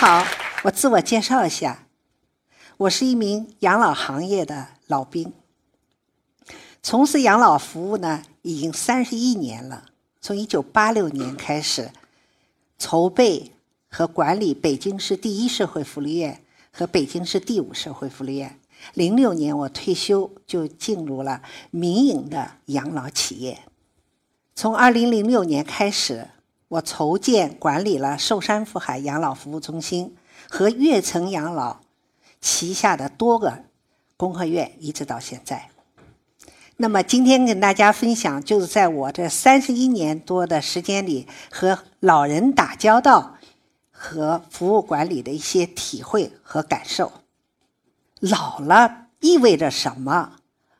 好，我自我介绍一下，我是一名养老行业的老兵，从事养老服务呢已经三十一年了。从一九八六年开始，筹备和管理北京市第一社会福利院和北京市第五社会福利院。零六年我退休，就进入了民营的养老企业。从二零零六年开始。我筹建管理了寿山福海养老服务中心和悦城养老旗下的多个公和院，一直到现在。那么今天跟大家分享，就是在我这三十一年多的时间里，和老人打交道和服务管理的一些体会和感受。老了意味着什么？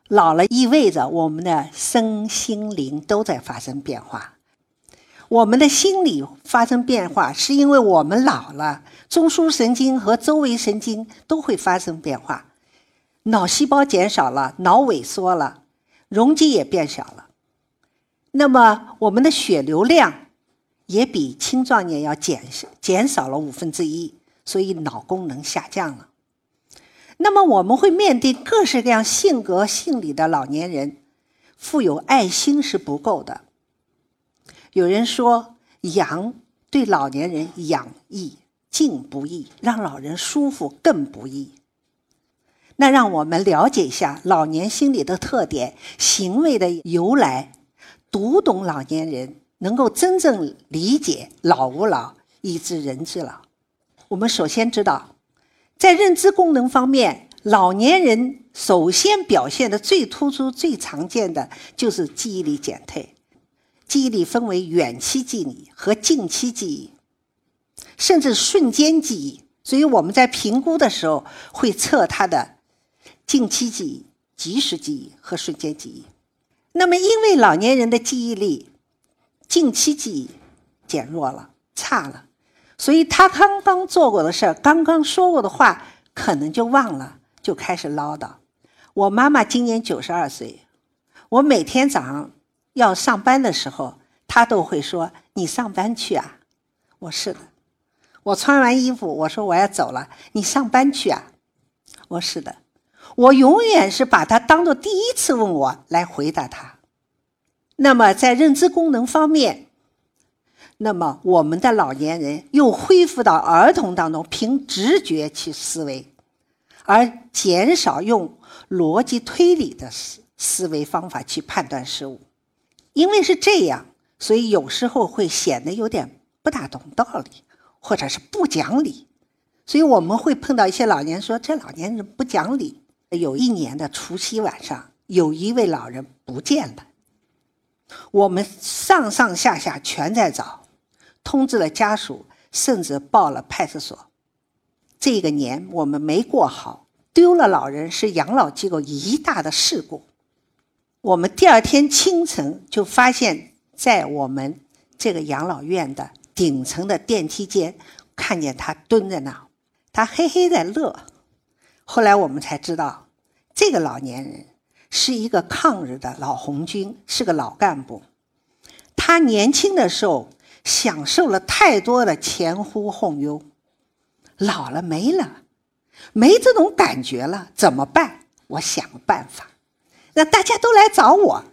老了意味着我们的身心灵都在发生变化。我们的心理发生变化，是因为我们老了，中枢神经和周围神经都会发生变化，脑细胞减少了，脑萎缩了，容积也变小了。那么我们的血流量也比青壮年要减减少了五分之一，所以脑功能下降了。那么我们会面对各式各样性格、性理的老年人，富有爱心是不够的。有人说，养对老年人养易，静不易；让老人舒服更不易。那让我们了解一下老年心理的特点、行为的由来，读懂老年人，能够真正理解老吾老以知人之老。我们首先知道，在认知功能方面，老年人首先表现的最突出、最常见的就是记忆力减退。记忆力分为远期记忆和近期记忆，甚至瞬间记忆。所以我们在评估的时候会测他的近期记忆、即时记忆和瞬间记忆。那么，因为老年人的记忆力近期记忆减弱了、差了，所以他刚刚做过的事儿、刚刚说过的话，可能就忘了，就开始唠叨。我妈妈今年九十二岁，我每天早上。要上班的时候，他都会说：“你上班去啊。”我是的。我穿完衣服，我说我要走了，你上班去啊。我是的。我永远是把他当做第一次问我来回答他。那么在认知功能方面，那么我们的老年人又恢复到儿童当中凭直觉去思维，而减少用逻辑推理的思思维方法去判断事物。因为是这样，所以有时候会显得有点不大懂道理，或者是不讲理。所以我们会碰到一些老年人说：“这老年人不讲理。”有一年的除夕晚上，有一位老人不见了，我们上上下下全在找，通知了家属，甚至报了派出所。这个年我们没过好，丢了老人是养老机构一大的事故。我们第二天清晨就发现，在我们这个养老院的顶层的电梯间，看见他蹲在那，他嘿嘿在乐。后来我们才知道，这个老年人是一个抗日的老红军，是个老干部。他年轻的时候享受了太多的前呼后拥，老了没了，没这种感觉了，怎么办？我想办法。那大家都来找我，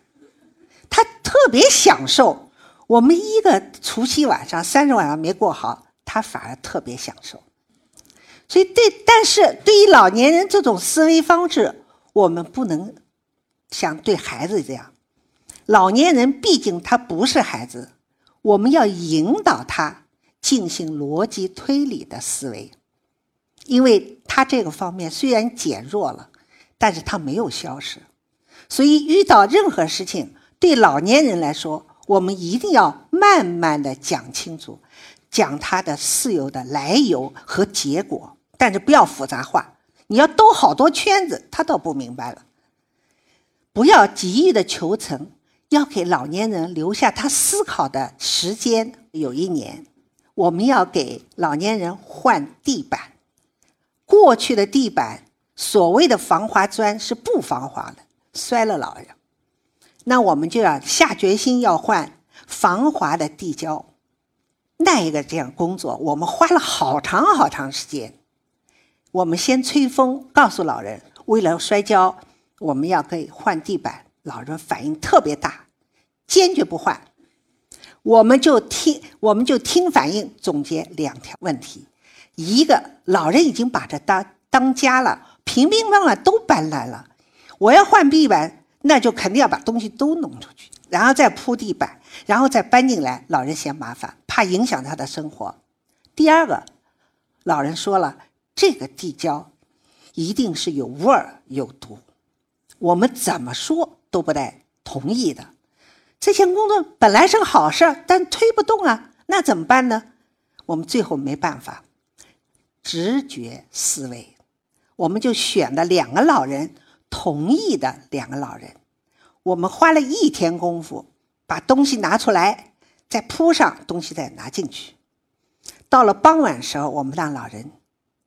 他特别享受。我们一个除夕晚上、三十晚上没过好，他反而特别享受。所以，对，但是对于老年人这种思维方式，我们不能像对孩子这样。老年人毕竟他不是孩子，我们要引导他进行逻辑推理的思维，因为他这个方面虽然减弱了，但是他没有消失。所以，遇到任何事情，对老年人来说，我们一定要慢慢的讲清楚，讲他的事由的来由和结果，但是不要复杂化。你要兜好多圈子，他倒不明白了。不要急于的求成，要给老年人留下他思考的时间。有一年，我们要给老年人换地板，过去的地板所谓的防滑砖是不防滑的。摔了老人，那我们就要下决心要换防滑的地胶。那一个这样工作，我们花了好长好长时间。我们先吹风，告诉老人，为了摔跤，我们要给换地板。老人反应特别大，坚决不换。我们就听，我们就听反应，总结两条问题：一个，老人已经把这当当家了，平平稳稳都搬来了。我要换地板，那就肯定要把东西都弄出去，然后再铺地板，然后再搬进来。老人嫌麻烦，怕影响他的生活。第二个，老人说了。这个地胶一定是有味儿、有毒，我们怎么说都不带同意的。这项工作本来是个好事儿，但推不动啊，那怎么办呢？我们最后没办法，直觉思维，我们就选了两个老人同意的两个老人。我们花了一天功夫，把东西拿出来，再铺上东西，再拿进去。到了傍晚时候，我们让老人。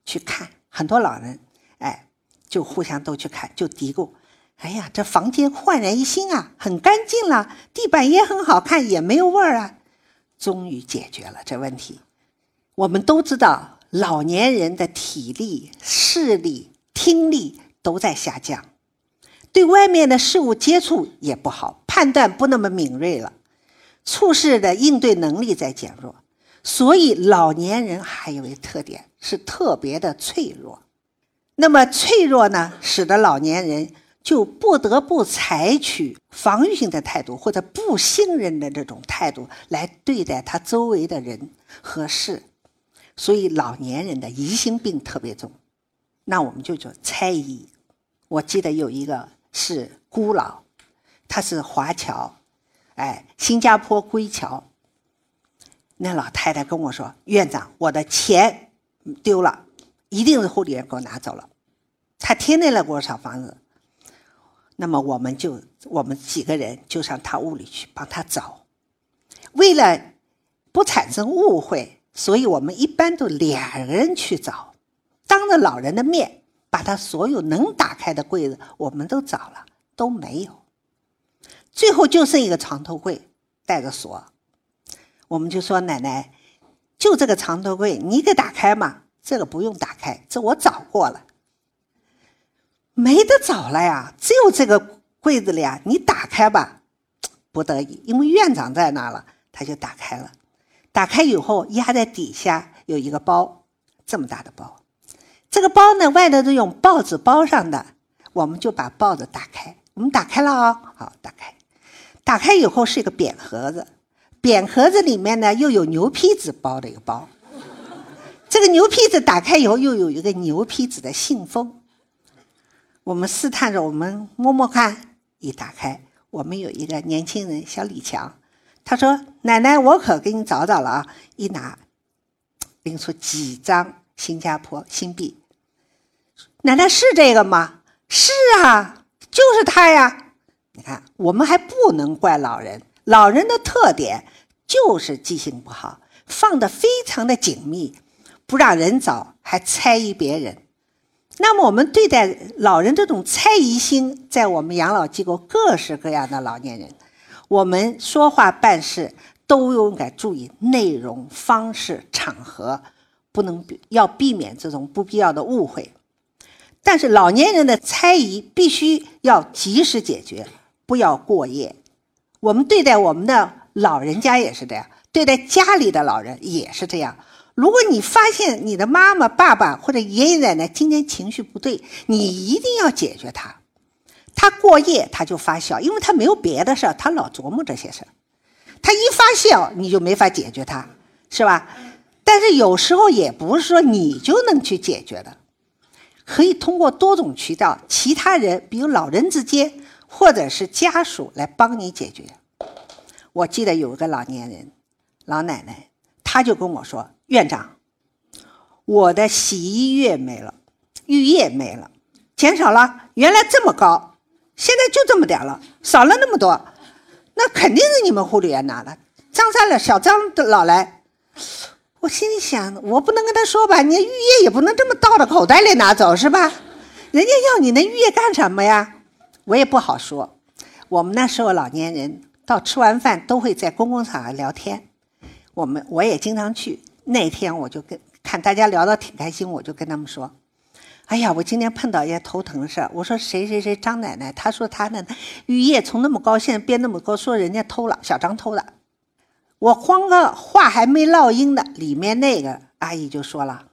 去看很多老人，哎，就互相都去看，就嘀咕：“哎呀，这房间焕然一新啊，很干净了，地板也很好看，也没有味儿啊。”终于解决了这问题。我们都知道，老年人的体力、视力、听力都在下降，对外面的事物接触也不好，判断不那么敏锐了，处事的应对能力在减弱。所以，老年人还有一特点是特别的脆弱。那么脆弱呢，使得老年人就不得不采取防御性的态度，或者不信任的这种态度来对待他周围的人和事。所以，老年人的疑心病特别重。那我们就叫猜疑。我记得有一个是孤老，他是华侨，哎，新加坡归侨。那老太太跟我说：“院长，我的钱丢了，一定是护理员给我拿走了。他天天来给我找房子。那么我们就我们几个人就上他屋里去帮他找。为了不产生误会，所以我们一般都两个人去找，当着老人的面把他所有能打开的柜子我们都找了，都没有。最后就剩一个床头柜带着锁。”我们就说奶奶，就这个床头柜，你给打开嘛？这个不用打开，这我找过了，没得找了呀，只有这个柜子里啊，你打开吧。不得已，因为院长在那了，他就打开了。打开以后，压在底下有一个包，这么大的包。这个包呢，外头是用报纸包上的。我们就把报纸打开，我们打开了啊，好，打开。打开以后是一个扁盒子。扁盒子里面呢，又有牛皮纸包的一个包。这个牛皮纸打开以后，又有一个牛皮纸的信封。我们试探着，我们摸摸看，一打开，我们有一个年轻人小李强，他说：“奶奶，我可给你找找了啊！”一拿，拎出几张新加坡新币。奶奶是这个吗？是啊，就是他呀。你看，我们还不能怪老人。老人的特点就是记性不好，放的非常的紧密，不让人找，还猜疑别人。那么我们对待老人这种猜疑心，在我们养老机构各式各样的老年人，我们说话办事都应该注意内容、方式、场合，不能要避免这种不必要的误会。但是老年人的猜疑必须要及时解决，不要过夜。我们对待我们的老人家也是这样，对待家里的老人也是这样。如果你发现你的妈妈、爸爸或者爷爷奶奶今天情绪不对，你一定要解决他。他过夜他就发笑，因为他没有别的事儿，他老琢磨这些事儿。他一发笑，你就没法解决他，是吧？但是有时候也不是说你就能去解决的，可以通过多种渠道，其他人，比如老人之间。或者是家属来帮你解决。我记得有一个老年人，老奶奶，她就跟我说：“院长，我的洗衣液没了，浴液没了，减少了，原来这么高，现在就这么点了，少了那么多，那肯定是你们护理员拿的。张三了，小张的老来。”我心里想，我不能跟他说吧，你浴液也不能这么倒到口袋里拿走是吧？人家要你那浴液干什么呀？我也不好说，我们那时候老年人到吃完饭都会在公共场合聊天。我们我也经常去。那天我就跟看大家聊得挺开心，我就跟他们说：“哎呀，我今天碰到一件头疼事儿。我说谁谁谁张奶奶，她说她的玉叶从那么高现在变那么高，说人家偷了，小张偷的。我慌个话还没落音呢，里面那个阿姨就说了：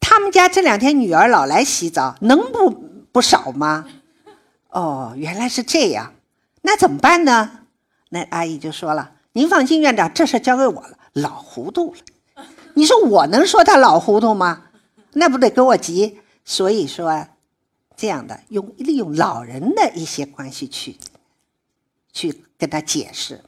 他们家这两天女儿老来洗澡，能不不少吗？哦，原来是这样，那怎么办呢？那阿姨就说了：您放心，院长，这事交给我了，老糊涂了。”你说我能说他老糊涂吗？那不得给我急。所以说，这样的用利用老人的一些关系去，去跟他解释，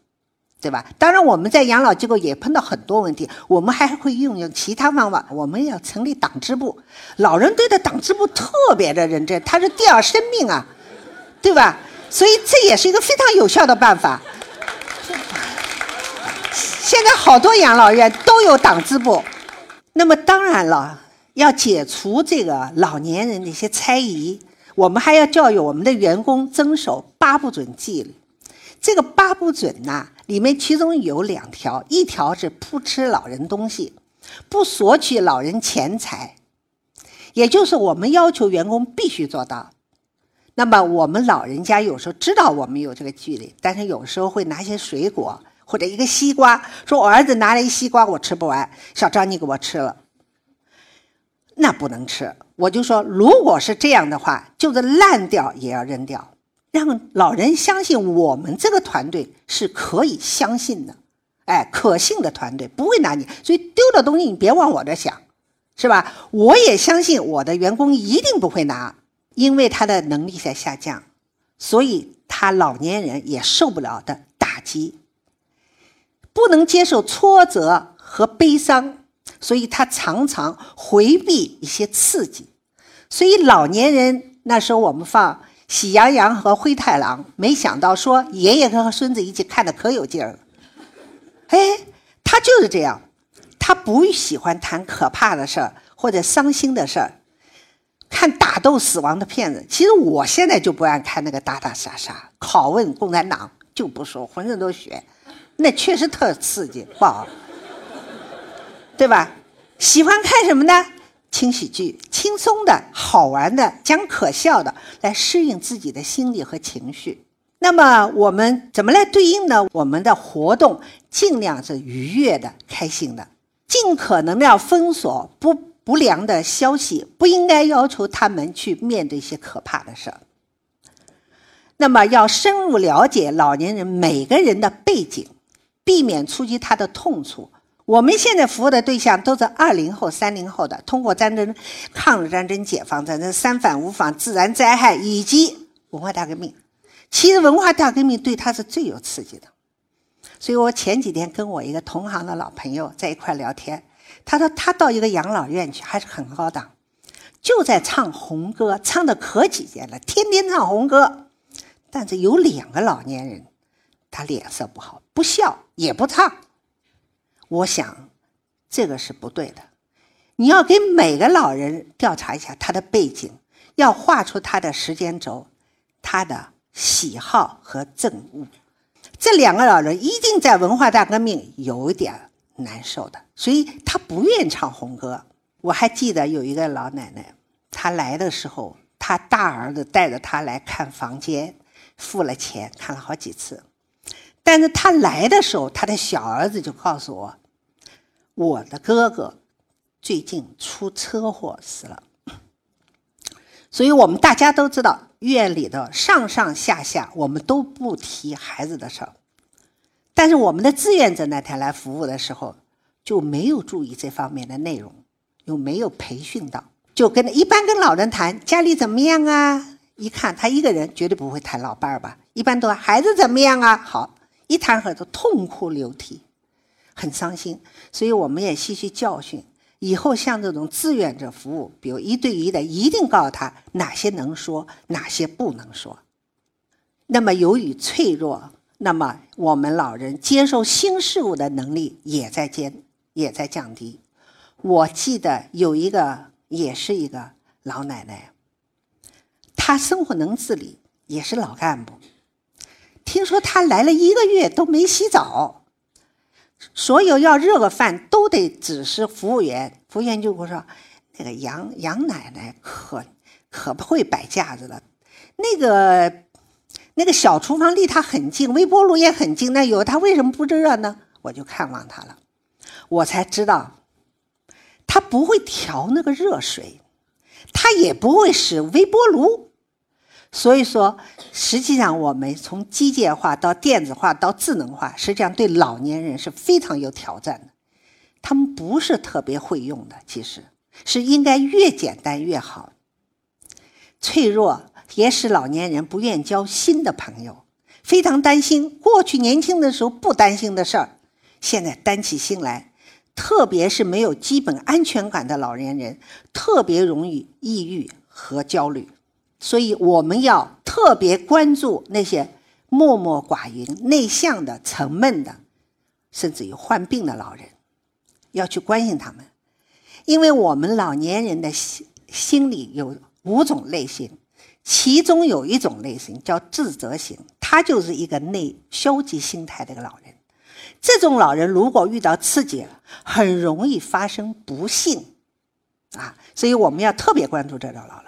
对吧？当然，我们在养老机构也碰到很多问题，我们还会运用其他方法。我们要成立党支部，老人对的党支部特别的认真，他是第二生命啊，对吧？所以这也是一个非常有效的办法。现在好多养老院都有党支部，那么当然了，要解除这个老年人的一些猜疑，我们还要教育我们的员工遵守八不准纪律。这个八不准呐，里面其中有两条，一条是不吃老人东西，不索取老人钱财，也就是我们要求员工必须做到。那么我们老人家有时候知道我们有这个纪律，但是有时候会拿些水果。或者一个西瓜，说我儿子拿了一西瓜，我吃不完，小张你给我吃了，那不能吃。我就说，如果是这样的话，就是烂掉也要扔掉，让老人相信我们这个团队是可以相信的，哎，可信的团队不会拿你，所以丢的东西你别往我这想，是吧？我也相信我的员工一定不会拿，因为他的能力在下降，所以他老年人也受不了的打击。不能接受挫折和悲伤，所以他常常回避一些刺激。所以老年人那时候我们放《喜羊羊和灰太狼》，没想到说爷爷和孙子一起看的可有劲儿了。哎，他就是这样，他不喜欢谈可怕的事儿或者伤心的事儿，看打斗死亡的片子。其实我现在就不爱看那个打打杀杀、拷问共产党，就不说，浑身都血。那确实特刺激，不好，对吧？喜欢看什么呢？轻喜剧，轻松的、好玩的、讲可笑的，来适应自己的心理和情绪。那么我们怎么来对应呢？我们的活动尽量是愉悦的、开心的，尽可能的要封锁不不良的消息，不应该要求他们去面对一些可怕的事儿。那么要深入了解老年人每个人的背景。避免触及他的痛处。我们现在服务的对象都是二零后、三零后的，通过战争、抗日战争、解放战争、三反五反、自然灾害以及文化大革命。其实文化大革命对他是最有刺激的。所以我前几天跟我一个同行的老朋友在一块聊天，他说他到一个养老院去，还是很高档，就在唱红歌，唱的可起劲了，天天唱红歌。但是有两个老年人，他脸色不好，不笑。也不唱，我想这个是不对的。你要给每个老人调查一下他的背景，要画出他的时间轴、他的喜好和憎恶。这两个老人一定在文化大革命有点难受的，所以他不愿唱红歌。我还记得有一个老奶奶，她来的时候，她大儿子带着她来看房间，付了钱，看了好几次。但是他来的时候，他的小儿子就告诉我，我的哥哥最近出车祸死了。所以我们大家都知道，院里的上上下下，我们都不提孩子的事儿。但是我们的志愿者那天来服务的时候，就没有注意这方面的内容，又没有培训到，就跟一般跟老人谈家里怎么样啊？一看他一个人绝对不会谈老伴儿吧？一般都孩子怎么样啊？好。一谈合作，痛哭流涕，很伤心。所以我们也吸取教训，以后像这种志愿者服务，比如一对一的，一定告诉他哪些能说，哪些不能说。那么由于脆弱，那么我们老人接受新事物的能力也在减，也在降低。我记得有一个，也是一个老奶奶，她生活能自理，也是老干部。听说他来了一个月都没洗澡，所有要热个饭都得指示服务员，服务员就会说：“那个杨杨奶奶可可不会摆架子了，那个那个小厨房离她很近，微波炉也很近，那有她为什么不热呢？”我就看望她了，我才知道，她不会调那个热水，她也不会使微波炉。所以说，实际上我们从机械化到电子化到智能化，实际上对老年人是非常有挑战的。他们不是特别会用的，其实是应该越简单越好。脆弱也使老年人不愿交新的朋友，非常担心过去年轻的时候不担心的事儿，现在担起心来。特别是没有基本安全感的老年人，特别容易抑郁和焦虑。所以我们要特别关注那些默默寡言、内向的、沉闷的，甚至于患病的老人，要去关心他们，因为我们老年人的心心里有五种类型，其中有一种类型叫自责型，他就是一个内消极心态的一个老人。这种老人如果遇到刺激，很容易发生不幸啊，所以我们要特别关注这种老人。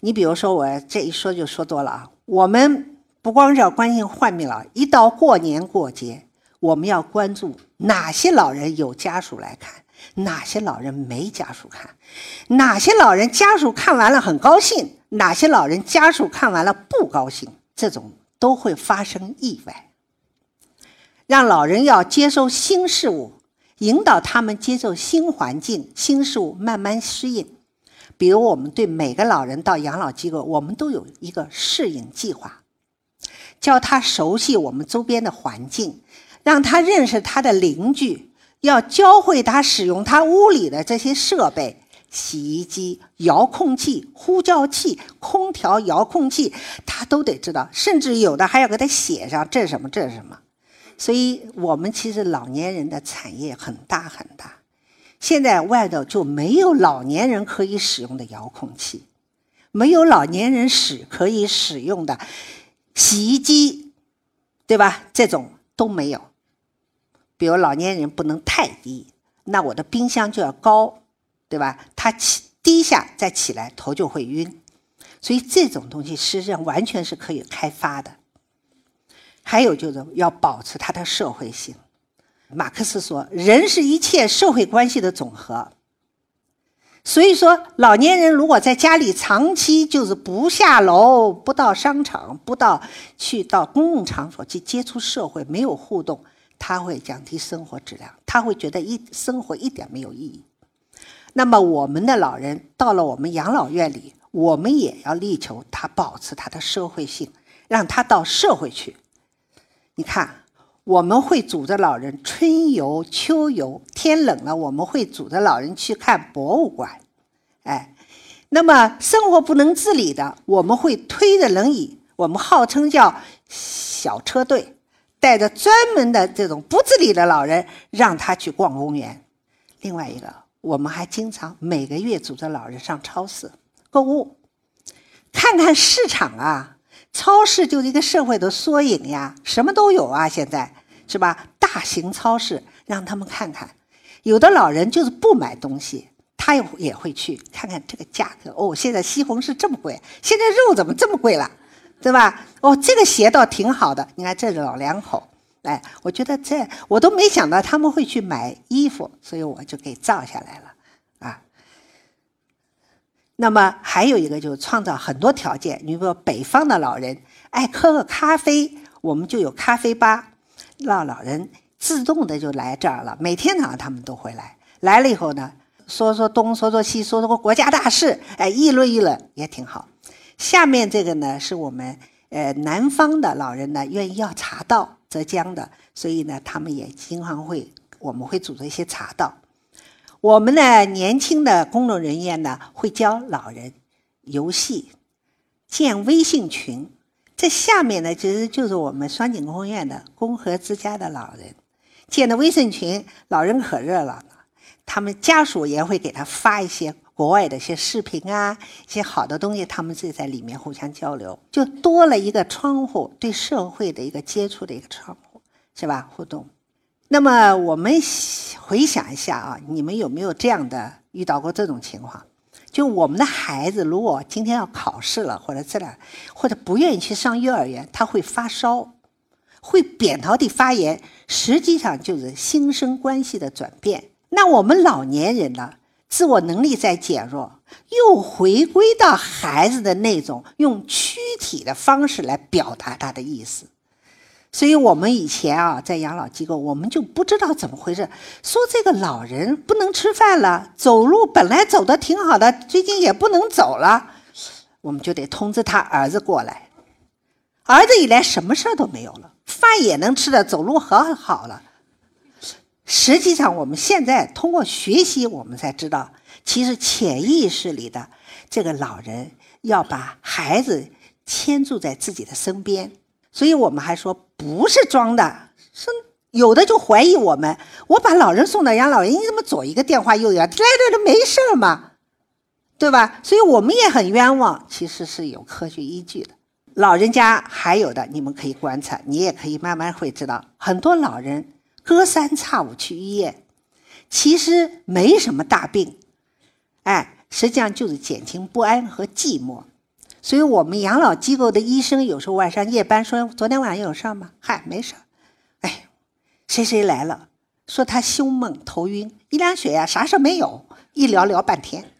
你比如说，我这一说就说多了啊。我们不光是要关心患病老，一到过年过节，我们要关注哪些老人有家属来看，哪些老人没家属看，哪些老人家属看完了很高兴，哪些老人家属看完了不高兴，这种都会发生意外。让老人要接受新事物，引导他们接受新环境、新事物，慢慢适应。比如，我们对每个老人到养老机构，我们都有一个适应计划，教他熟悉我们周边的环境，让他认识他的邻居，要教会他使用他屋里的这些设备：洗衣机、遥控器、呼叫器、空调遥控器，他都得知道。甚至有的还要给他写上这是什么，这是什么。所以，我们其实老年人的产业很大很大。现在外头就没有老年人可以使用的遥控器，没有老年人使可以使用的洗衣机，对吧？这种都没有。比如老年人不能太低，那我的冰箱就要高，对吧？他起低下再起来头就会晕，所以这种东西实际上完全是可以开发的。还有就是要保持它的社会性。马克思说：“人是一切社会关系的总和。”所以说，老年人如果在家里长期就是不下楼、不到商场、不到去到公共场所去接触社会、没有互动，他会降低生活质量，他会觉得一生活一点没有意义。那么，我们的老人到了我们养老院里，我们也要力求他保持他的社会性，让他到社会去。你看。我们会组织老人春游、秋游，天冷了，我们会组织老人去看博物馆。哎，那么生活不能自理的，我们会推着轮椅，我们号称叫小车队，带着专门的这种不自理的老人，让他去逛公园。另外一个，我们还经常每个月组织老人上超市购物，看看市场啊。超市就是一个社会的缩影呀，什么都有啊，现在是吧？大型超市让他们看看，有的老人就是不买东西，他也也会去看看这个价格。哦，现在西红柿这么贵，现在肉怎么这么贵了，对吧？哦，这个鞋倒挺好的，你看这老两口，哎，我觉得这我都没想到他们会去买衣服，所以我就给照下来了啊。那么还有一个就是创造很多条件，你比如说北方的老人爱喝个咖啡，我们就有咖啡吧，让老人自动的就来这儿了。每天早上他们都会来，来了以后呢，说说东，说说西，说说国家大事，哎，议论议论也挺好。下面这个呢，是我们呃南方的老人呢愿意要茶道，浙江的，所以呢他们也经常会，我们会组织一些茶道。我们呢年轻的工作人员呢，会教老人游戏、建微信群。这下面呢，其实就是我们双井公园的公和之家的老人建的微信群，老人可热闹了。他们家属也会给他发一些国外的一些视频啊，一些好的东西，他们自己在里面互相交流，就多了一个窗户，对社会的一个接触的一个窗户，是吧？互动。那么我们回想一下啊，你们有没有这样的遇到过这种情况？就我们的孩子如果今天要考试了，或者这样，或者不愿意去上幼儿园，他会发烧，会扁桃体发炎，实际上就是心生关系的转变。那我们老年人呢，自我能力在减弱，又回归到孩子的那种用躯体的方式来表达他的意思。所以我们以前啊，在养老机构，我们就不知道怎么回事，说这个老人不能吃饭了，走路本来走的挺好的，最近也不能走了，我们就得通知他儿子过来。儿子一来，什么事儿都没有了，饭也能吃的，走路很好了。实际上，我们现在通过学习，我们才知道，其实潜意识里的这个老人要把孩子牵住在自己的身边。所以我们还说不是装的，是有的就怀疑我们。我把老人送到养老院，你怎么左一个电话右一个？来来来，没事嘛，对吧？所以我们也很冤枉，其实是有科学依据的。老人家还有的，你们可以观察，你也可以慢慢会知道，很多老人隔三差五去医院，其实没什么大病，哎，实际上就是减轻不安和寂寞。所以我们养老机构的医生有时候晚上夜班说：“昨天晚上有事吗？”“嗨，没事。”“哎，谁谁来了？”说他胸闷、头晕，一量血压啥事没有，一聊聊半天。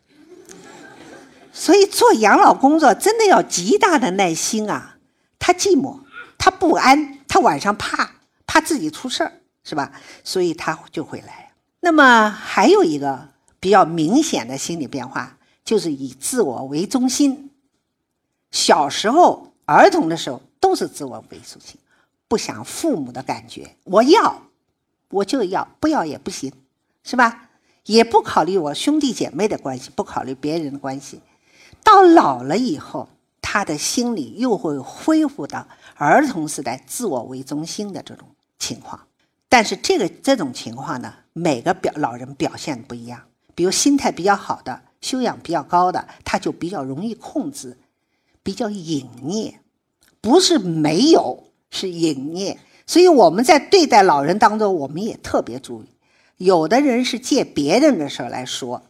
所以做养老工作真的要极大的耐心啊！他寂寞，他不安，他晚上怕怕自己出事儿，是吧？所以他就会来。那么还有一个比较明显的心理变化，就是以自我为中心。小时候、儿童的时候都是自我为中心，不想父母的感觉。我要，我就要，不要也不行，是吧？也不考虑我兄弟姐妹的关系，不考虑别人的关系。到老了以后，他的心理又会恢复到儿童时代自我为中心的这种情况。但是这个这种情况呢，每个表老人表现不一样。比如心态比较好的、修养比较高的，他就比较容易控制。比较隐匿，不是没有，是隐匿。所以我们在对待老人当中，我们也特别注意。有的人是借别人的事儿来说，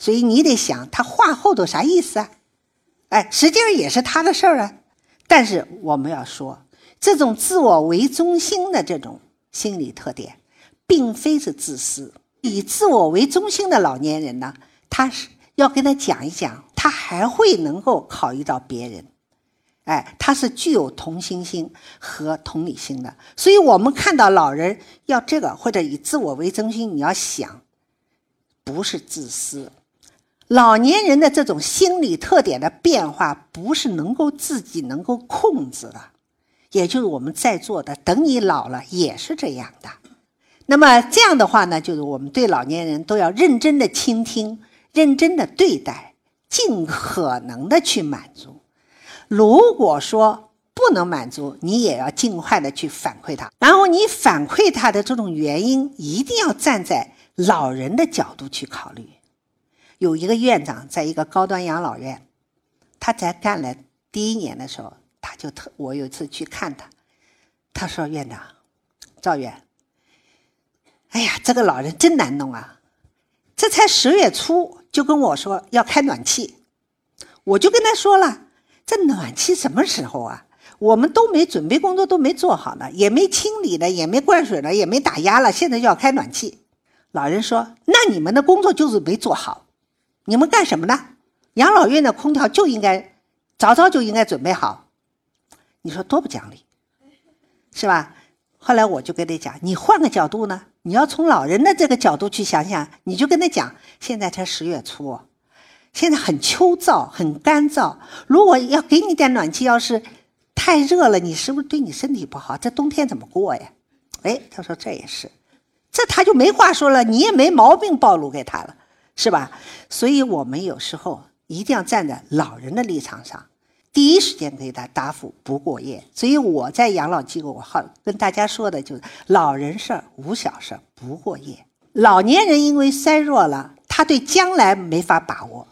所以你得想他话后头啥意思啊？哎，实际上也是他的事儿啊。但是我们要说，这种自我为中心的这种心理特点，并非是自私。以自我为中心的老年人呢，他是。要跟他讲一讲，他还会能够考虑到别人，哎，他是具有同情心和同理心的。所以，我们看到老人要这个或者以自我为中心，你要想，不是自私。老年人的这种心理特点的变化，不是能够自己能够控制的。也就是我们在座的，等你老了也是这样的。那么这样的话呢，就是我们对老年人都要认真的倾听。认真的对待，尽可能的去满足。如果说不能满足，你也要尽快的去反馈他。然后你反馈他的这种原因，一定要站在老人的角度去考虑。有一个院长在一个高端养老院，他才干了第一年的时候，他就特我有一次去看他，他说：“院长，赵院，哎呀，这个老人真难弄啊。”这才十月初就跟我说要开暖气，我就跟他说了，这暖气什么时候啊？我们都没准备工作都没做好呢，也没清理呢，也没灌水了，也没打压了，现在就要开暖气。老人说：“那你们的工作就是没做好，你们干什么呢？养老院的空调就应该早早就应该准备好。”你说多不讲理，是吧？后来我就跟他讲，你换个角度呢？你要从老人的这个角度去想想，你就跟他讲，现在才十月初，现在很秋燥，很干燥。如果要给你点暖气，要是太热了，你是不是对你身体不好？这冬天怎么过呀？哎，他说这也是，这他就没话说了，你也没毛病暴露给他了，是吧？所以我们有时候一定要站在老人的立场上。第一时间给他答复不过夜，所以我在养老机构，我好跟大家说的就是老人事儿无小事不过夜。老年人因为衰弱了，他对将来没法把握，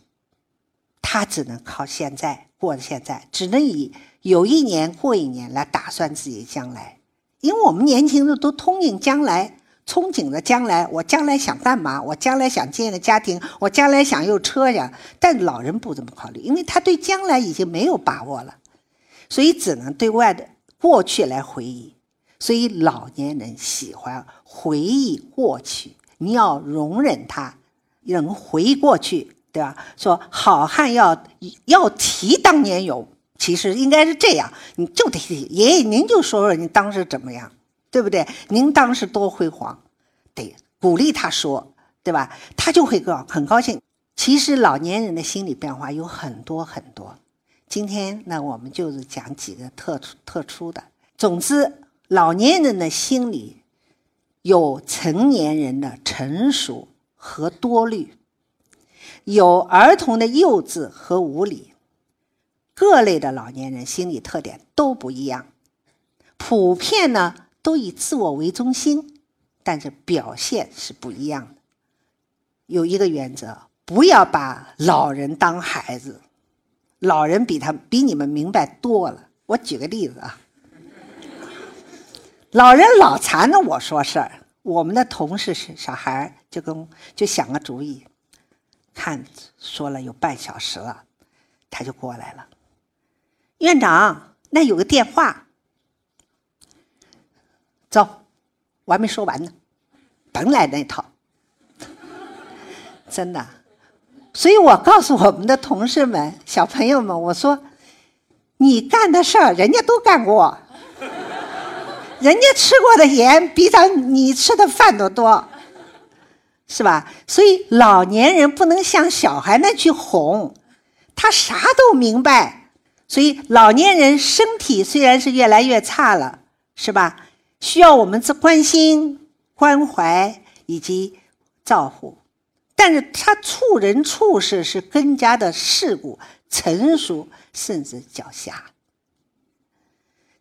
他只能靠现在过现在，只能以有一年过一年来打算自己的将来。因为我们年轻人都憧憬将来，憧憬着将来，我将来想干嘛？我将来想建个家庭，我将来想有车呀。但老人不这么考虑，因为他对将来已经没有把握了，所以只能对外的过去来回忆。所以老年人喜欢回忆过去，你要容忍他，能回忆过去，对吧？说好汉要要提当年勇，其实应该是这样，你就得爷爷您就说说您当时怎么样。对不对？您当时多辉煌，得鼓励他说，对吧？他就会高很高兴。其实老年人的心理变化有很多很多。今天呢我们就是讲几个特特殊的。总之，老年人的心理有成年人的成熟和多虑，有儿童的幼稚和无理。各类的老年人心理特点都不一样，普遍呢。都以自我为中心，但是表现是不一样的。有一个原则，不要把老人当孩子，老人比他比你们明白多了。我举个例子啊，老人老缠着我说事儿，我们的同事是小孩就跟就想个主意，看说了有半小时了，他就过来了。院长，那有个电话。走，我还没说完呢，甭来那套，真的。所以我告诉我们的同事们、小朋友们，我说，你干的事儿人家都干过，人家吃过的盐比咱你吃的饭都多，是吧？所以老年人不能像小孩那去哄，他啥都明白。所以老年人身体虽然是越来越差了，是吧？需要我们这关心、关怀以及照顾，但是他处人处事是更加的世故、成熟，甚至狡黠。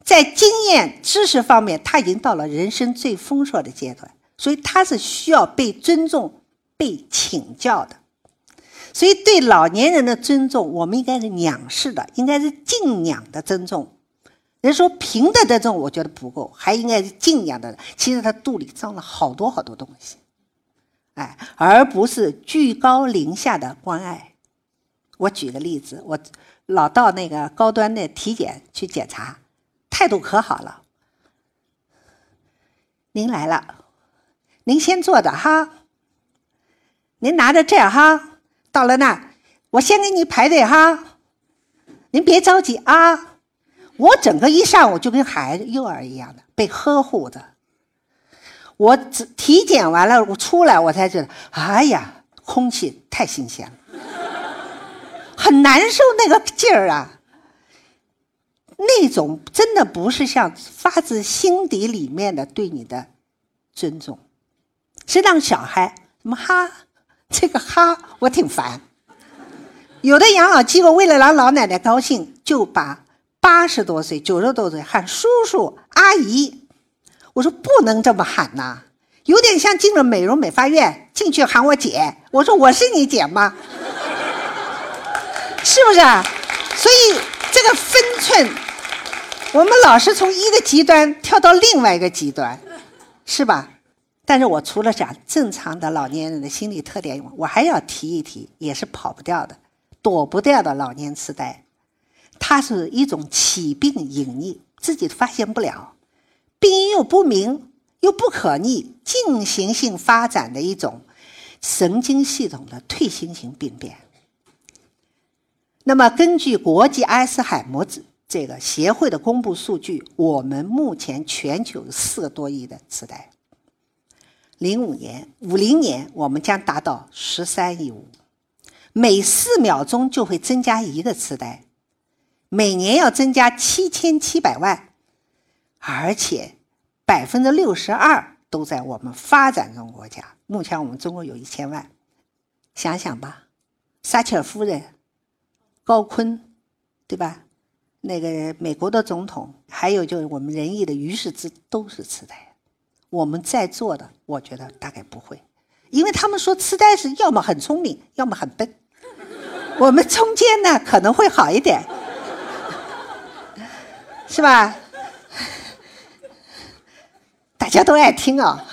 在经验、知识方面，他已经到了人生最丰硕的阶段，所以他是需要被尊重、被请教的。所以，对老年人的尊重，我们应该是仰视的，应该是敬仰的尊重。人说平的这种，我觉得不够，还应该是敬仰的。其实他肚里装了好多好多东西，哎，而不是居高临下的关爱。我举个例子，我老到那个高端的体检去检查，态度可好了。您来了，您先坐着哈。您拿着这哈，到了那我先给你排队哈。您别着急啊。我整个一上午就跟孩子、幼儿一样的被呵护着。我只体检完了，我出来我才知道，哎呀，空气太新鲜了，很难受那个劲儿啊。那种真的不是像发自心底里面的对你的尊重，是让小孩什么哈，这个哈我挺烦。有的养老机构为了让老奶奶高兴，就把。八十多岁、九十多岁喊叔叔、阿姨，我说不能这么喊呐，有点像进了美容美发院进去喊我姐。我说我是你姐吗？是不是？所以这个分寸，我们老是从一个极端跳到另外一个极端，是吧？但是我除了讲正常的老年人的心理特点，我还要提一提，也是跑不掉的、躲不掉的老年痴呆。它是一种起病隐匿，自己发现不了，病因又不明又不可逆，进行性发展的一种神经系统的退行性病变。那么，根据国际阿尔茨海默这个协会的公布数据，我们目前全球有四个多亿的痴呆。零五年、五零年，我们将达到十三亿五，每四秒钟就会增加一个痴呆。每年要增加七千七百万，而且百分之六十二都在我们发展中国家。目前我们中国有一千万，想想吧，撒切尔夫人、高锟，对吧？那个美国的总统，还有就是我们仁义的于世之，都是痴呆。我们在座的，我觉得大概不会，因为他们说痴呆是要么很聪明，要么很笨。我们中间呢，可能会好一点。是吧？大家都爱听啊。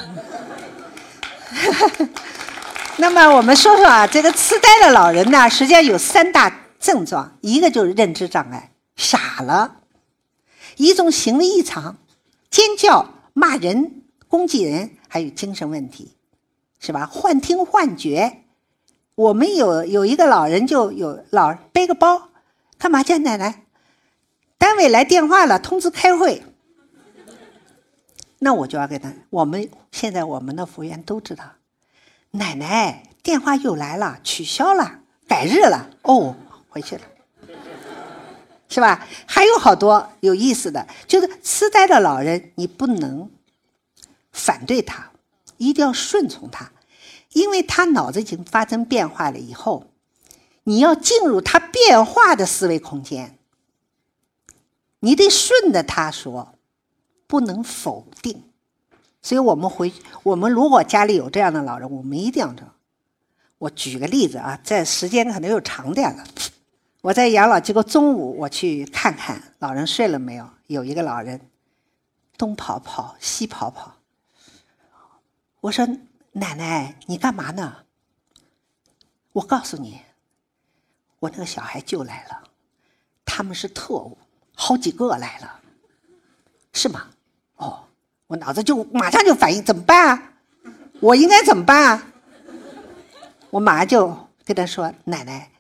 那么我们说说啊，这个痴呆的老人呢，实际上有三大症状，一个就是认知障碍，傻了；一种行为异常，尖叫、骂人、攻击人，还有精神问题，是吧？幻听、幻觉。我们有有一个老人就有老背个包，干嘛叫奶奶？单位来电话了，通知开会。那我就要给他。我们现在我们的服务员都知道，奶奶电话又来了，取消了，改日了。哦，回去了，是吧？还有好多有意思的，就是痴呆的老人，你不能反对他，一定要顺从他，因为他脑子已经发生变化了。以后你要进入他变化的思维空间，你得顺着他说。不能否定，所以我们回我们如果家里有这样的老人，我们一定要这。我举个例子啊，在时间可能又长点了。我在养老机构中午我去看看老人睡了没有，有一个老人东跑跑西跑跑。我说奶奶你干嘛呢？我告诉你，我那个小孩就来了，他们是特务，好几个来了，是吗？哦，我脑子就马上就反应，怎么办啊？我应该怎么办啊？我马上就跟他说：“奶奶，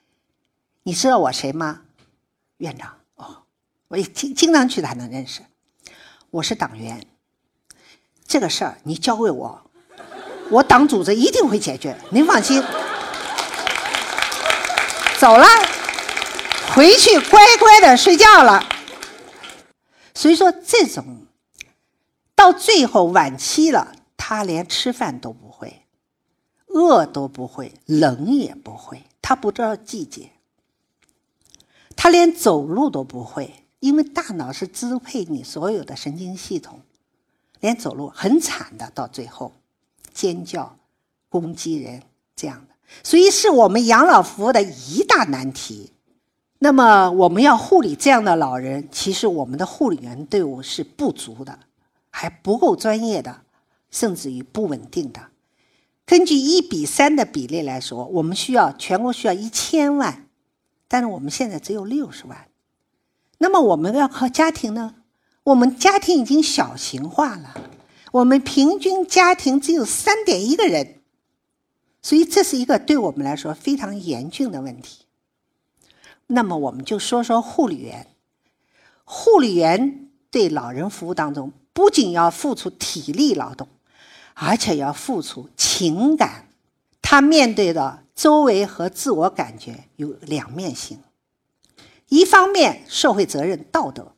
你知道我谁吗？院长。哦，我也经经常去，他能认识。我是党员。这个事儿你交给我，我党组织一定会解决，您放心。走了，回去乖乖的睡觉了。所以说这种。”到最后晚期了，他连吃饭都不会，饿都不会，冷也不会，他不知道季节。他连走路都不会，因为大脑是支配你所有的神经系统，连走路很惨的。到最后，尖叫、攻击人这样的，所以是我们养老服务的一大难题。那么我们要护理这样的老人，其实我们的护理员队伍是不足的。还不够专业的，甚至于不稳定的。根据一比三的比例来说，我们需要全国需要一千万，但是我们现在只有六十万。那么我们要靠家庭呢？我们家庭已经小型化了，我们平均家庭只有三点一个人，所以这是一个对我们来说非常严峻的问题。那么我们就说说护理员，护理员对老人服务当中。不仅要付出体力劳动，而且要付出情感。他面对的周围和自我感觉有两面性。一方面，社会责任、道德，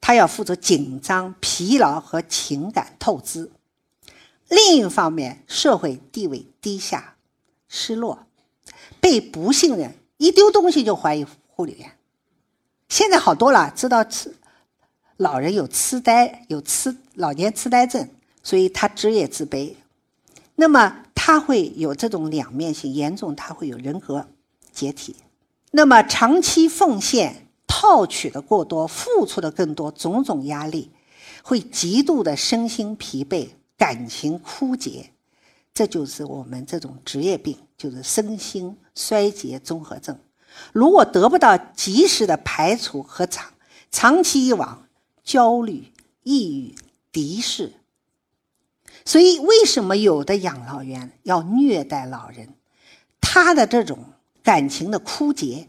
他要付出紧张、疲劳和情感透支；另一方面，社会地位低下、失落，被不信任，一丢东西就怀疑护理员。现在好多了，知道痴。老人有痴呆，有痴老年痴呆症，所以他职业自卑。那么他会有这种两面性，严重他会有人格解体。那么长期奉献、套取的过多、付出的更多，种种压力会极度的身心疲惫、感情枯竭。这就是我们这种职业病，就是身心衰竭综合症。如果得不到及时的排除和长长期以往。焦虑、抑郁、敌视，所以为什么有的养老院要虐待老人？他的这种感情的枯竭，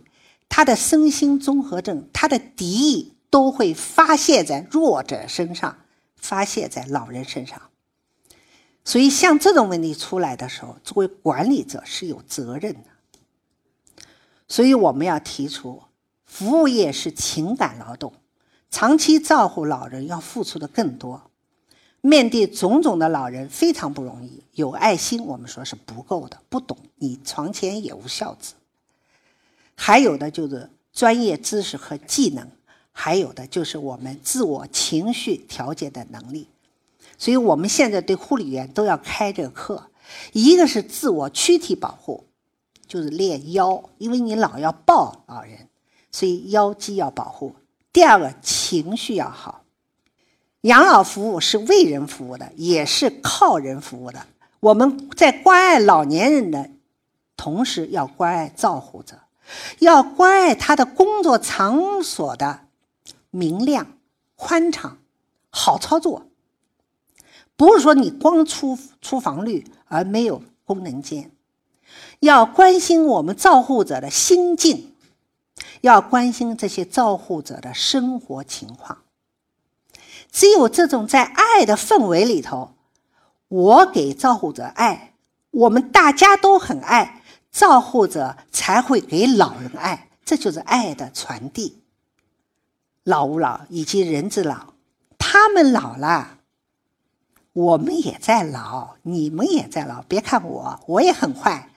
他的身心综合症，他的敌意都会发泄在弱者身上，发泄在老人身上。所以，像这种问题出来的时候，作为管理者是有责任的。所以，我们要提出，服务业是情感劳动。长期照顾老人要付出的更多，面对种种的老人非常不容易。有爱心，我们说是不够的，不懂你床前也无孝子。还有的就是专业知识和技能，还有的就是我们自我情绪调节的能力。所以我们现在对护理员都要开这个课，一个是自我躯体保护，就是练腰，因为你老要抱老人，所以腰肌要保护。第二个情绪要好，养老服务是为人服务的，也是靠人服务的。我们在关爱老年人的同时，要关爱照护者，要关爱他的工作场所的明亮、宽敞、好操作。不是说你光出出房率而没有功能间，要关心我们照护者的心境，要关心这些照护者的生活情况。只有这种在爱的氛围里头。我给照护者爱，我们大家都很爱，照护者才会给老人爱，这就是爱的传递。老吾老以及人之老，他们老了，我们也在老，你们也在老。别看我，我也很坏。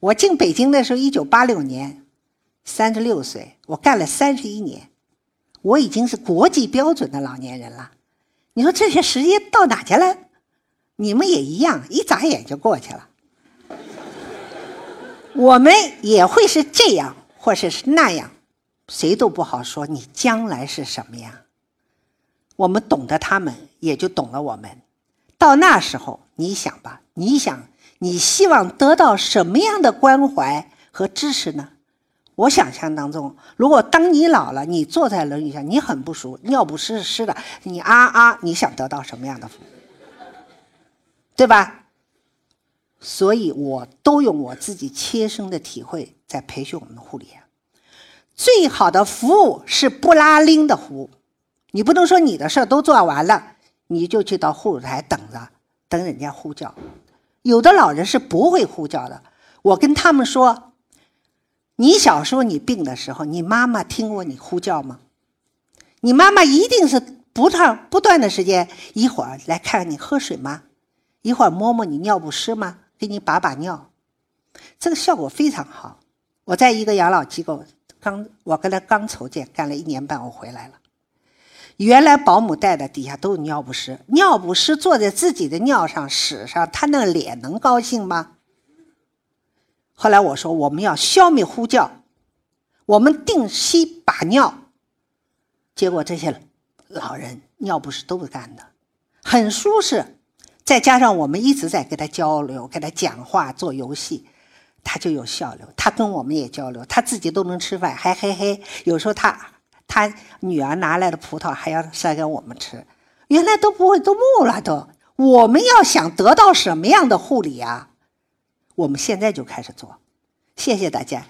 我进北京的时候，一九八六年，三十六岁，我干了三十一年，我已经是国际标准的老年人了。你说这些时间到哪去了？你们也一样，一眨眼就过去了。我们也会是这样，或者是那样，谁都不好说。你将来是什么样？我们懂得他们，也就懂了我们。到那时候，你想吧，你想，你希望得到什么样的关怀和支持呢？我想象当中，如果当你老了，你坐在轮椅上，你很不舒服，尿不湿湿的，你啊啊，你想得到什么样的服务？对吧？所以我都用我自己切身的体会在培训我们的护理员。最好的服务是不拉拎的服务，你不能说你的事儿都做完了，你就去到护士台等着，等人家呼叫。有的老人是不会呼叫的。我跟他们说：“你小时候你病的时候，你妈妈听过你呼叫吗？你妈妈一定是不断不断的时间，一会儿来看看你喝水吗？”一会儿摸摸你尿不湿吗？给你把把尿，这个效果非常好。我在一个养老机构，刚我跟他刚筹建，干了一年半，我回来了。原来保姆带的底下都有尿不湿，尿不湿坐在自己的尿上屎上，他那脸能高兴吗？后来我说我们要消灭呼叫，我们定期把尿。结果这些老人尿不湿都不干的，很舒适。再加上我们一直在跟他交流、跟他讲话、做游戏，他就有效流。他跟我们也交流，他自己都能吃饭，还嘿嘿。有时候他他女儿拿来的葡萄还要塞给我们吃。原来都不会，都木了都。我们要想得到什么样的护理啊？我们现在就开始做。谢谢大家。